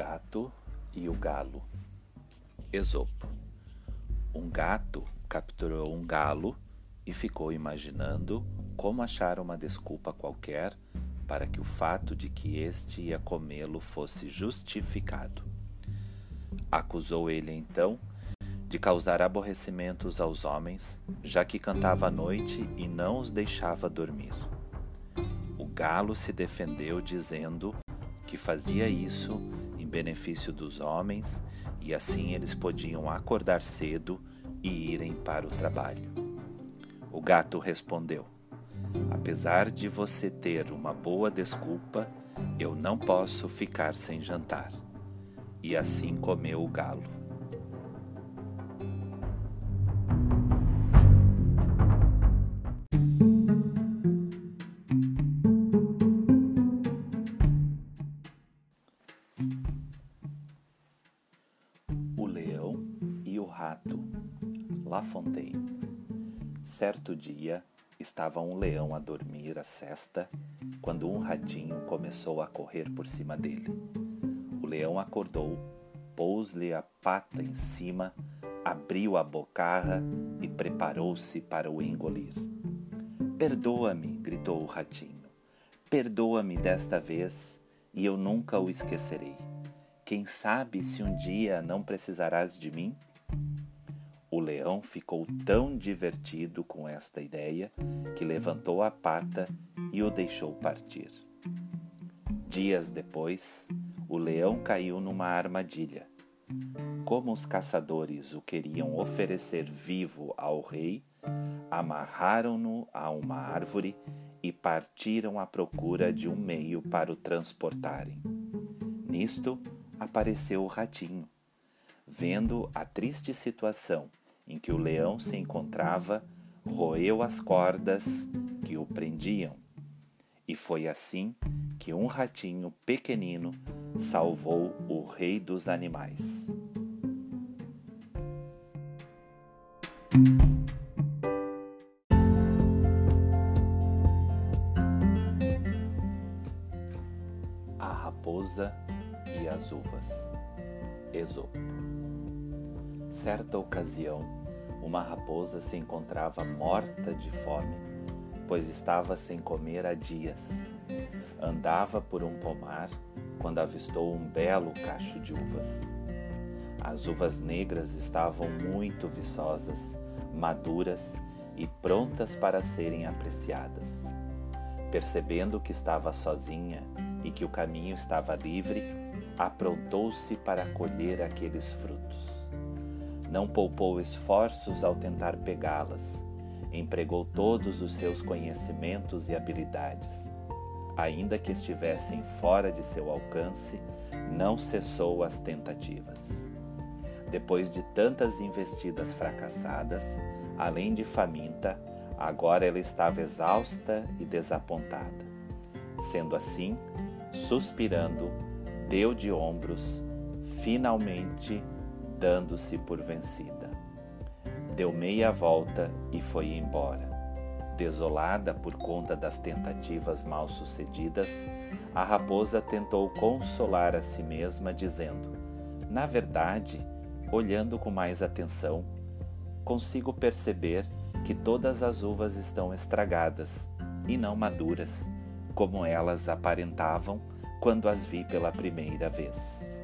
gato e o galo. Esopo. Um gato capturou um galo e ficou imaginando como achar uma desculpa qualquer para que o fato de que este ia comê-lo fosse justificado. Acusou ele então de causar aborrecimentos aos homens, já que cantava à noite e não os deixava dormir. O galo se defendeu dizendo que fazia isso benefício dos homens e assim eles podiam acordar cedo e irem para o trabalho. O gato respondeu: Apesar de você ter uma boa desculpa, eu não posso ficar sem jantar. E assim comeu o galo. La Fontaine. Certo dia, estava um leão a dormir a cesta quando um ratinho começou a correr por cima dele. O leão acordou, pôs-lhe a pata em cima, abriu a bocarra e preparou-se para o engolir. Perdoa-me, gritou o ratinho. Perdoa-me desta vez e eu nunca o esquecerei. Quem sabe se um dia não precisarás de mim? O leão ficou tão divertido com esta ideia que levantou a pata e o deixou partir. Dias depois, o leão caiu numa armadilha. Como os caçadores o queriam oferecer vivo ao rei, amarraram-no a uma árvore e partiram à procura de um meio para o transportarem. Nisto, apareceu o ratinho. Vendo a triste situação em que o leão se encontrava, roeu as cordas que o prendiam. E foi assim que um ratinho pequenino salvou o rei dos animais. A raposa e as uvas. Esopo. Certa ocasião, uma raposa se encontrava morta de fome, pois estava sem comer há dias. Andava por um pomar quando avistou um belo cacho de uvas. As uvas negras estavam muito viçosas, maduras e prontas para serem apreciadas. Percebendo que estava sozinha e que o caminho estava livre, aprontou-se para colher aqueles frutos. Não poupou esforços ao tentar pegá-las, empregou todos os seus conhecimentos e habilidades. Ainda que estivessem fora de seu alcance, não cessou as tentativas. Depois de tantas investidas fracassadas, além de faminta, agora ela estava exausta e desapontada. Sendo assim, suspirando, deu de ombros, finalmente dando-se por vencida. Deu meia volta e foi embora. Desolada por conta das tentativas mal sucedidas, a raposa tentou consolar a si mesma, dizendo: Na verdade, olhando com mais atenção, consigo perceber que todas as uvas estão estragadas e não maduras como elas aparentavam quando as vi pela primeira vez.